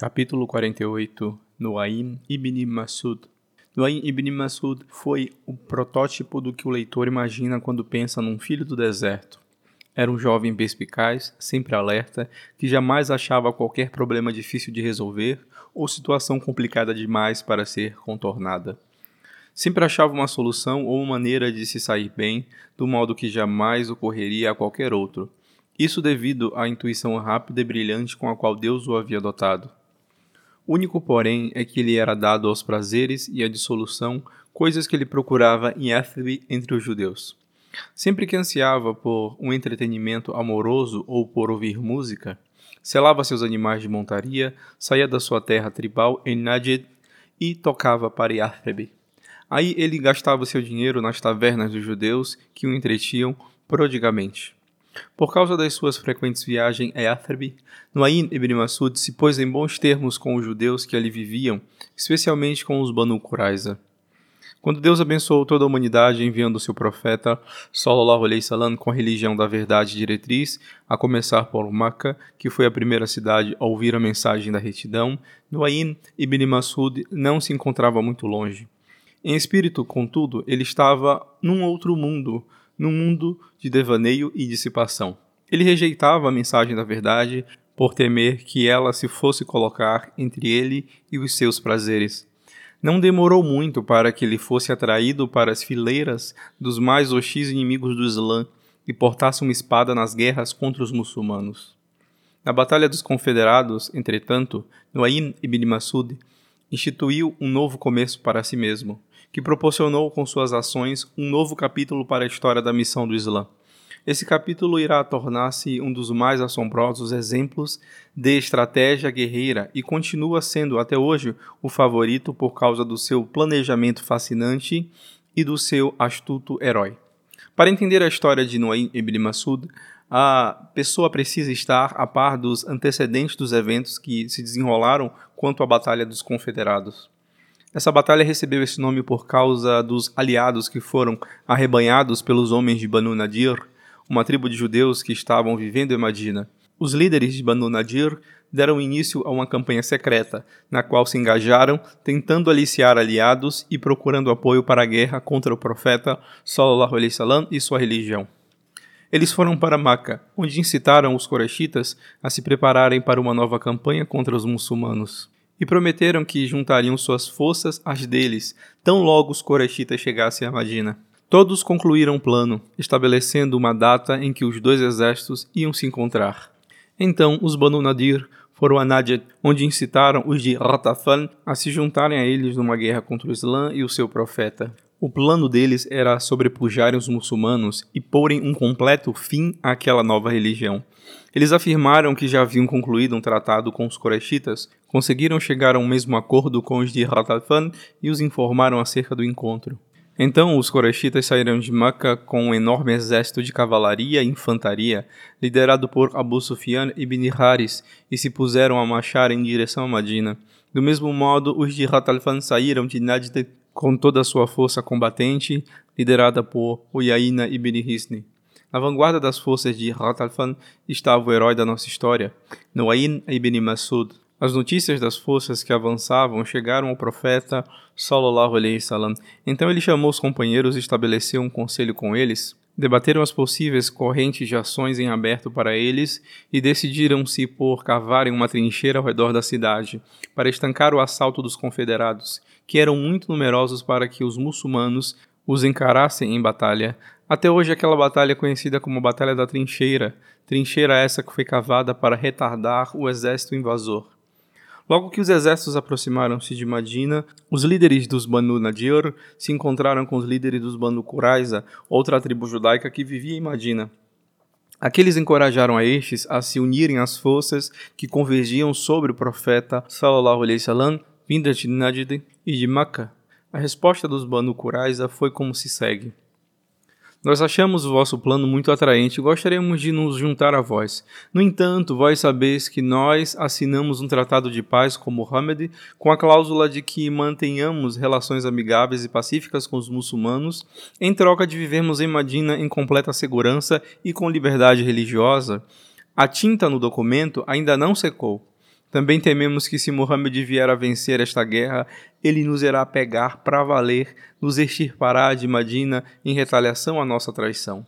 Capítulo 48 Nuaim ibn Masud Nuaim ibn Masud foi o protótipo do que o leitor imagina quando pensa num filho do deserto. Era um jovem perspicaz, sempre alerta, que jamais achava qualquer problema difícil de resolver ou situação complicada demais para ser contornada. Sempre achava uma solução ou uma maneira de se sair bem, do modo que jamais ocorreria a qualquer outro. Isso devido à intuição rápida e brilhante com a qual Deus o havia dotado. Único, porém, é que ele era dado aos prazeres e à dissolução, coisas que ele procurava em Éthbe entre os judeus. Sempre que ansiava por um entretenimento amoroso ou por ouvir música, selava seus animais de montaria, saía da sua terra tribal em Najd e tocava para Yathbe. Aí ele gastava seu dinheiro nas tavernas dos judeus que o entretinham prodigamente. Por causa das suas frequentes viagens a Yathrib, Nuayn ibn Masud se pôs em bons termos com os judeus que ali viviam, especialmente com os Banu Quraiza. Quando Deus abençoou toda a humanidade enviando seu profeta, Sallallahu Alaihi Wasallam, com a religião da verdade diretriz, a começar por Makkah, que foi a primeira cidade a ouvir a mensagem da retidão, Nuayn ibn Masud não se encontrava muito longe. Em espírito, contudo, ele estava num outro mundo, num mundo de devaneio e dissipação. Ele rejeitava a mensagem da verdade por temer que ela se fosse colocar entre ele e os seus prazeres. Não demorou muito para que ele fosse atraído para as fileiras dos mais hostis inimigos do Islã e portasse uma espada nas guerras contra os muçulmanos. Na Batalha dos Confederados, entretanto, Nuayn ibn Masud instituiu um novo começo para si mesmo que proporcionou com suas ações um novo capítulo para a história da missão do Islã. Esse capítulo irá tornar-se um dos mais assombrosos exemplos de estratégia guerreira e continua sendo até hoje o favorito por causa do seu planejamento fascinante e do seu astuto herói. Para entender a história de Nuaym ibn Masud, a pessoa precisa estar a par dos antecedentes dos eventos que se desenrolaram quanto à Batalha dos Confederados. Essa batalha recebeu esse nome por causa dos aliados que foram arrebanhados pelos homens de Banu Nadir, uma tribo de judeus que estavam vivendo em Madina. Os líderes de Banu Nadir deram início a uma campanha secreta, na qual se engajaram tentando aliciar aliados e procurando apoio para a guerra contra o profeta Sallallahu Alaihi Wasallam e sua religião. Eles foram para Maca, onde incitaram os Koreshitas a se prepararem para uma nova campanha contra os muçulmanos e prometeram que juntariam suas forças às deles, tão logo os Koreshitas chegassem a Madina. Todos concluíram o plano, estabelecendo uma data em que os dois exércitos iam se encontrar. Então os Banu Nadir foram a Najd, onde incitaram os de Ratafan a se juntarem a eles numa guerra contra o Islã e o seu profeta. O plano deles era sobrepujarem os muçulmanos e porem um completo fim àquela nova religião. Eles afirmaram que já haviam concluído um tratado com os Koreshitas, conseguiram chegar a um mesmo acordo com os de Ratafan e os informaram acerca do encontro. Então os Koreshitas saíram de Meca com um enorme exército de cavalaria e infantaria, liderado por Abu Sufyan ibn Haris, e se puseram a marchar em direção a Madina. Do mesmo modo, os de Ratalfan saíram de Najd com toda a sua força combatente, liderada por Uyaina ibn Hisni. Na vanguarda das forças de Ratalfan estava o herói da nossa história, Nuayn ibn Masud. As notícias das forças que avançavam chegaram ao profeta Sallallahu alaihi wasallam. Então ele chamou os companheiros e estabeleceu um conselho com eles. Debateram as possíveis correntes de ações em aberto para eles e decidiram-se por cavarem uma trincheira ao redor da cidade, para estancar o assalto dos confederados, que eram muito numerosos para que os muçulmanos os encarassem em batalha. Até hoje, aquela batalha é conhecida como Batalha da Trincheira, trincheira essa que foi cavada para retardar o exército invasor. Logo que os exércitos aproximaram-se de Madina, os líderes dos Banu Nadir se encontraram com os líderes dos Banu Quraiza, outra tribo judaica que vivia em Madina. Aqueles encorajaram a estes a se unirem às forças que convergiam sobre o profeta sallallahu alaihi wasallam, de Najd e de Makkah. A resposta dos Banu Quraiza foi como se segue: nós achamos o vosso plano muito atraente e gostaríamos de nos juntar a vós. No entanto, vós sabeis que nós assinamos um tratado de paz com Mohammed com a cláusula de que mantenhamos relações amigáveis e pacíficas com os muçulmanos, em troca de vivermos em Madina em completa segurança e com liberdade religiosa. A tinta no documento ainda não secou. Também tememos que se Muhammad vier a vencer esta guerra, ele nos irá pegar para valer, nos extirpará de Madina em retaliação à nossa traição.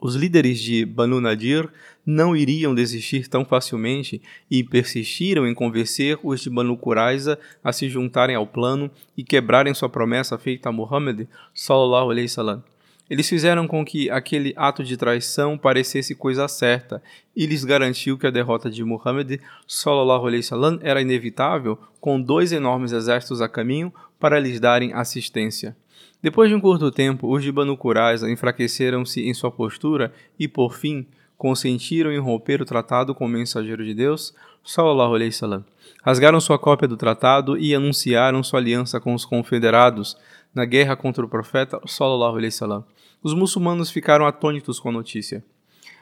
Os líderes de Banu Nadir não iriam desistir tão facilmente e persistiram em convencer os de Banu Quraiza a se juntarem ao plano e quebrarem sua promessa feita a Muhammad sallallahu alaihi wasallam. Eles fizeram com que aquele ato de traição parecesse coisa certa e lhes garantiu que a derrota de Muhammad sallallahu alaihi wasallam era inevitável, com dois enormes exércitos a caminho para lhes darem assistência. Depois de um curto tempo, os de Banu Quraiza enfraqueceram-se em sua postura e, por fim, consentiram em romper o tratado com o mensageiro de Deus, sallallahu alaihi wasallam. Rasgaram sua cópia do tratado e anunciaram sua aliança com os confederados na guerra contra o profeta, sallallahu alaihi wasallam. Os muçulmanos ficaram atônitos com a notícia.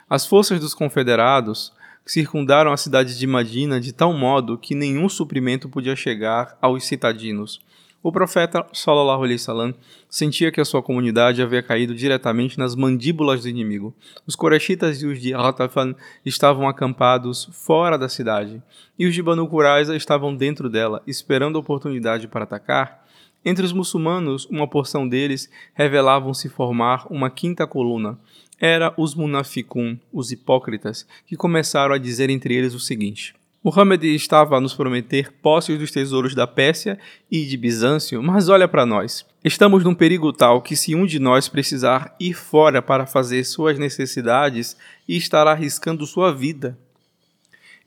As forças dos confederados circundaram a cidade de Madina de tal modo que nenhum suprimento podia chegar aos citadinos. O profeta sallallahu alaihi wasallam sentia que a sua comunidade havia caído diretamente nas mandíbulas do inimigo. Os Koreshitas e os de Ratafan estavam acampados fora da cidade, e os de Banu Quraiza estavam dentro dela, esperando a oportunidade para atacar. Entre os muçulmanos, uma porção deles revelavam-se formar uma quinta coluna. Era os munaficun, os hipócritas, que começaram a dizer entre eles o seguinte: Muhammad estava a nos prometer posses dos tesouros da Pérsia e de Bizâncio, mas olha para nós. Estamos num perigo tal que, se um de nós precisar ir fora para fazer suas necessidades, estará arriscando sua vida.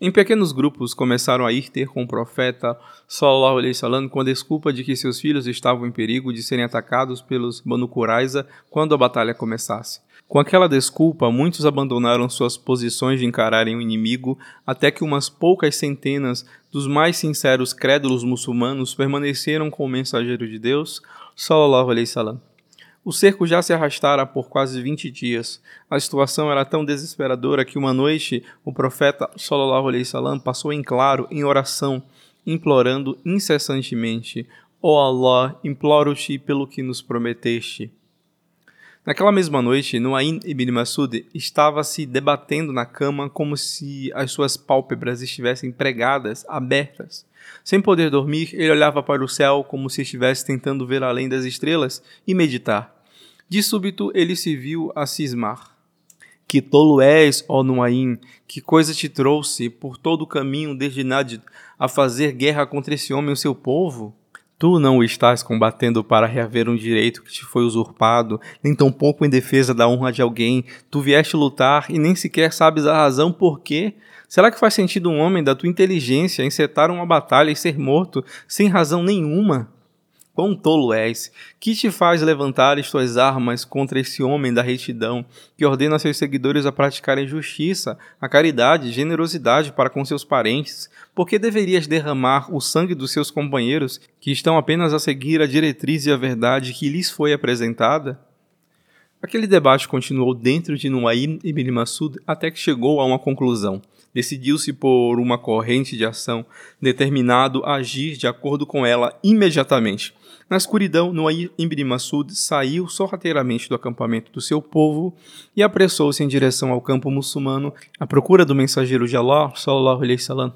Em pequenos grupos começaram a ir ter com o profeta Sallallahu Alaihi Wasallam com a desculpa de que seus filhos estavam em perigo de serem atacados pelos Banu Quraiza quando a batalha começasse. Com aquela desculpa, muitos abandonaram suas posições de encararem o inimigo, até que umas poucas centenas dos mais sinceros crédulos muçulmanos permaneceram com o mensageiro de Deus, Sallallahu Alaihi Wasallam. O cerco já se arrastara por quase 20 dias. A situação era tão desesperadora que uma noite o profeta sallallahu alaihi wasallam passou em claro em oração, implorando incessantemente: Ó oh Allah, imploro-te pelo que nos prometeste. Naquela mesma noite, Nuayn ibn Masud estava se debatendo na cama como se as suas pálpebras estivessem pregadas, abertas. Sem poder dormir, ele olhava para o céu como se estivesse tentando ver além das estrelas e meditar. De súbito, ele se viu a cismar. Que tolo és, ó Nuaim, que coisa te trouxe por todo o caminho desde Najd a fazer guerra contra esse homem, o seu povo? Tu não estás combatendo para reaver um direito que te foi usurpado, nem tampouco em defesa da honra de alguém. Tu vieste lutar e nem sequer sabes a razão por quê. Será que faz sentido um homem da tua inteligência encetar uma batalha e ser morto sem razão nenhuma? Quão tolo és! Que te faz levantar as tuas armas contra esse homem da retidão, que ordena a seus seguidores a praticarem justiça, a caridade e generosidade para com seus parentes? Por que deverias derramar o sangue dos seus companheiros, que estão apenas a seguir a diretriz e a verdade que lhes foi apresentada? Aquele debate continuou dentro de Nuaym ibn Masud até que chegou a uma conclusão decidiu-se por uma corrente de ação, determinado a agir de acordo com ela imediatamente. Na escuridão, Noair ibn Masud saiu sorrateiramente do acampamento do seu povo e apressou-se em direção ao campo muçulmano à procura do mensageiro de Allah, sallallahu alaihi wasallam.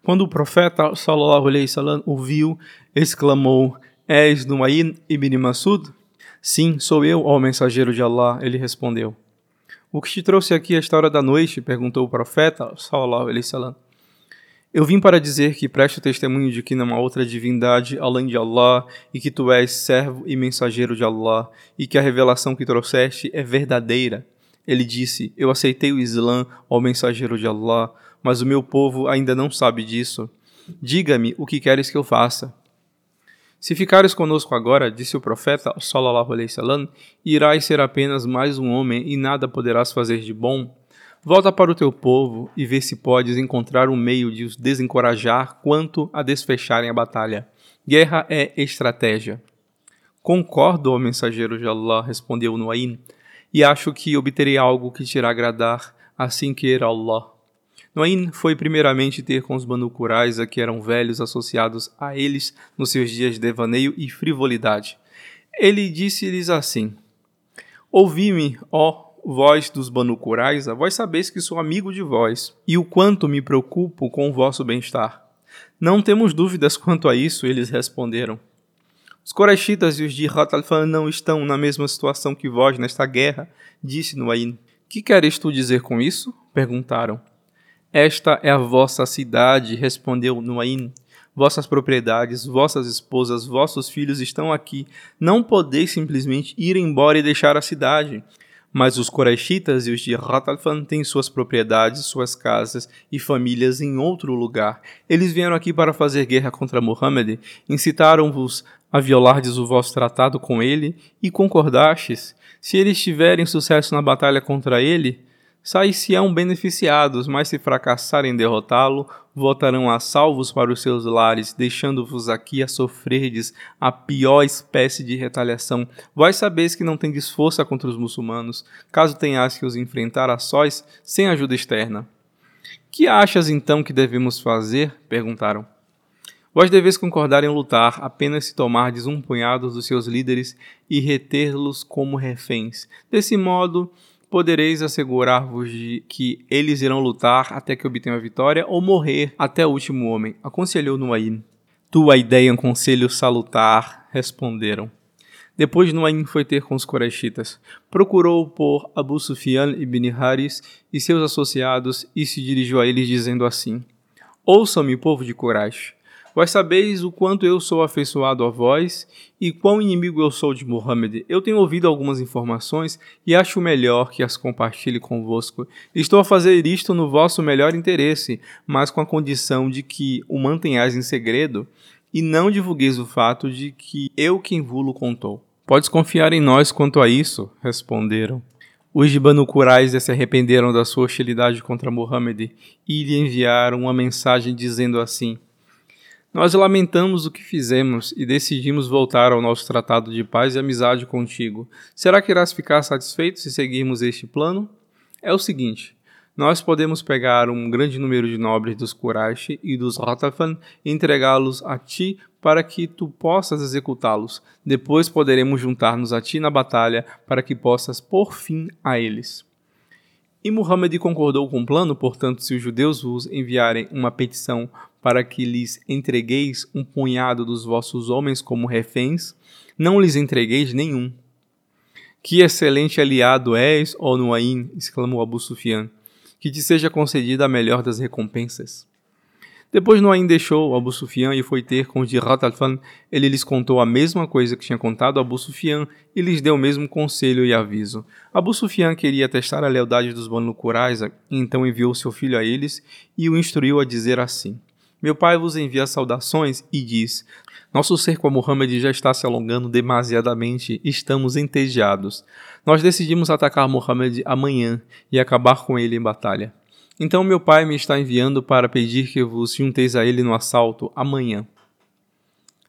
Quando o profeta, sallallahu alaihi wasallam, o viu, exclamou: És Noair ibn Masud? Sim, sou eu, ó mensageiro de Allah, ele respondeu. O que te trouxe aqui esta hora da noite? perguntou o profeta, sallallahu alaihi wasallam. Eu vim para dizer que preste testemunho de que não há outra divindade além de Allah e que tu és servo e mensageiro de Allah e que a revelação que trouxeste é verdadeira. Ele disse: Eu aceitei o Islã, ó mensageiro de Allah, mas o meu povo ainda não sabe disso. Diga-me o que queres que eu faça. Se ficares conosco agora, disse o profeta, sallallahu alaihi wasallam, irás ser apenas mais um homem e nada poderás fazer de bom. Volta para o teu povo e vê se podes encontrar um meio de os desencorajar quanto a desfecharem a batalha. Guerra é estratégia. Concordo, ó mensageiro de Allah, respondeu Nuaim, e acho que obterei algo que te irá agradar, assim queira Allah. Noain foi primeiramente ter com os Banu Quraiza, que eram velhos associados a eles nos seus dias de devaneio e frivolidade. Ele disse-lhes assim: Ouvi-me, ó vós dos Banu Quraiza, vós sabeis que sou amigo de vós, e o quanto me preocupo com o vosso bem-estar. Não temos dúvidas quanto a isso, eles responderam. Os Korachitas e os de Ratalfan não estão na mesma situação que vós nesta guerra, disse Nuain. Que queres tu dizer com isso? perguntaram. Esta é a vossa cidade, respondeu Nuain. Vossas propriedades, vossas esposas, vossos filhos estão aqui. Não podeis simplesmente ir embora e deixar a cidade. Mas os Korachitas e os de Ratalfan têm suas propriedades, suas casas e famílias em outro lugar. Eles vieram aqui para fazer guerra contra Mohammed, incitaram-vos a violardes o vosso tratado com ele e concordastes. Se eles tiverem sucesso na batalha contra ele, Sair-se-ão beneficiados, mas se fracassarem em derrotá-lo, voltarão a salvos para os seus lares, deixando-vos aqui a sofrerdes a pior espécie de retaliação. Vós sabeis que não tendes força contra os muçulmanos, caso tenhas que os enfrentar a sós, sem ajuda externa. Que achas então que devemos fazer? perguntaram. Vós deveis concordar em lutar, apenas se tomardes um punhado dos seus líderes e reter-los como reféns. Desse modo, podereis assegurar-vos de que eles irão lutar até que obtenham a vitória ou morrer até o último homem, aconselhou Nuaim. Tua ideia é um conselho salutar, responderam. Depois Nuaim foi ter com os Koreshitas. Procurou por Abu Sufyan ibn Haris e seus associados e se dirigiu a eles dizendo assim: Ouçam-me, povo de Quraysh. Vós sabeis o quanto eu sou afeiçoado a vós e quão inimigo eu sou de Muhammad. Eu tenho ouvido algumas informações e acho melhor que as compartilhe convosco. Estou a fazer isto no vosso melhor interesse, mas com a condição de que o mantenhais em segredo e não divulgueis o fato de que eu quem vulo contou. Podes confiar em nós quanto a isso, responderam. Os de Banu se arrependeram da sua hostilidade contra Muhammad e lhe enviaram uma mensagem dizendo assim: nós lamentamos o que fizemos e decidimos voltar ao nosso tratado de paz e amizade contigo. Será que irás ficar satisfeito se seguirmos este plano? É o seguinte: nós podemos pegar um grande número de nobres dos Quraysh e dos Ratafan e entregá-los a ti para que tu possas executá-los. Depois poderemos juntar-nos a ti na batalha para que possas pôr fim a eles. E Muhammad concordou com o plano, portanto, se os judeus vos enviarem uma petição para que lhes entregueis um punhado dos vossos homens como reféns, não lhes entregueis nenhum. Que excelente aliado és, ó Nuaim, exclamou Abu Sufyan, que te seja concedida a melhor das recompensas. Depois Nuaim deixou Abu Sufyan e foi ter com os de Ratalfan. Ele lhes contou a mesma coisa que tinha contado Abu Sufyan e lhes deu o mesmo conselho e aviso. Abu Sufyan queria testar a lealdade dos Banu Quraiza, então enviou seu filho a eles e o instruiu a dizer assim: meu pai vos envia saudações e diz: Nosso cerco a Muhammad já está se alongando demasiadamente, estamos entediados. Nós decidimos atacar Muhammad amanhã e acabar com ele em batalha. Então meu pai me está enviando para pedir que vos junteis a ele no assalto amanhã.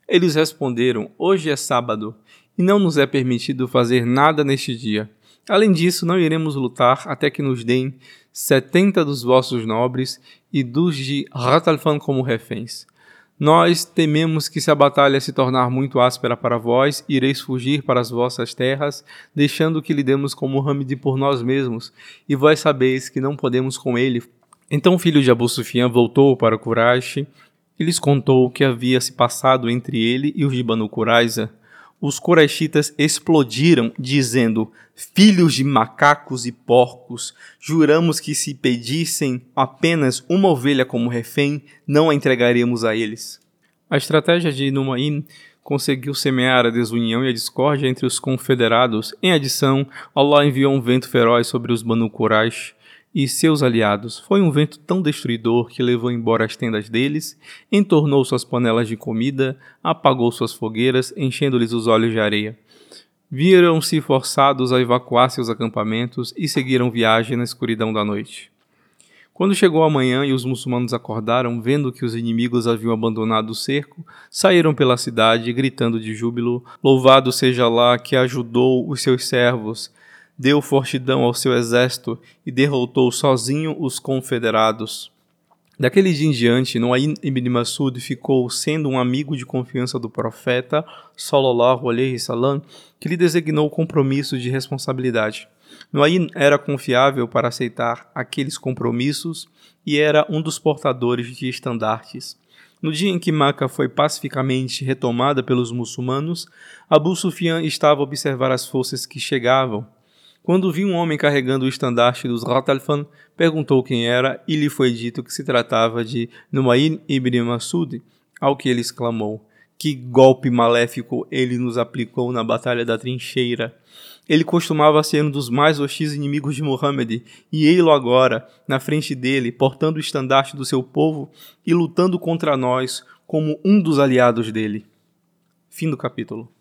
Eles responderam: Hoje é sábado e não nos é permitido fazer nada neste dia. Além disso, não iremos lutar até que nos deem setenta dos vossos nobres e dos de Ratalfan como reféns. Nós tememos que se a batalha se tornar muito áspera para vós, ireis fugir para as vossas terras, deixando que lidemos com Muhammad por nós mesmos, e vós sabeis que não podemos com ele. Então o filho de Abu Sufyan voltou para Quraysh e lhes contou o que havia se passado entre ele e os de Banu Quraiza os corachitas explodiram, dizendo: Filhos de macacos e porcos, juramos que se pedissem apenas uma ovelha como refém, não a entregaríamos a eles. A estratégia de Numaim conseguiu semear a desunião e a discórdia entre os confederados. Em adição, Allah enviou um vento feroz sobre os Banu Quraysh, e seus aliados. Foi um vento tão destruidor que levou embora as tendas deles, entornou suas panelas de comida, apagou suas fogueiras, enchendo-lhes os olhos de areia. Viram-se forçados a evacuar seus acampamentos e seguiram viagem na escuridão da noite. Quando chegou a manhã e os muçulmanos acordaram, vendo que os inimigos haviam abandonado o cerco, saíram pela cidade, gritando de júbilo: Louvado seja Allah que ajudou os seus servos deu fortidão ao seu exército e derrotou sozinho os confederados. Daquele dia em diante, Nuaym ibn Masud ficou sendo um amigo de confiança do profeta, sallallahu alaihi salam, que lhe designou compromissos de responsabilidade. Nuaym era confiável para aceitar aqueles compromissos e era um dos portadores de estandartes. No dia em que Maca foi pacificamente retomada pelos muçulmanos, Abu Sufyan estava a observar as forças que chegavam. Quando viu um homem carregando o estandarte dos Ratalfan, perguntou quem era e lhe foi dito que se tratava de Numayn ibn Masud, ao que ele exclamou: Que golpe maléfico ele nos aplicou na batalha da trincheira! Ele costumava ser um dos mais hostis inimigos de Muhammad, e ei-lo agora, na frente dele, portando o estandarte do seu povo e lutando contra nós como um dos aliados dele. Fim do capítulo.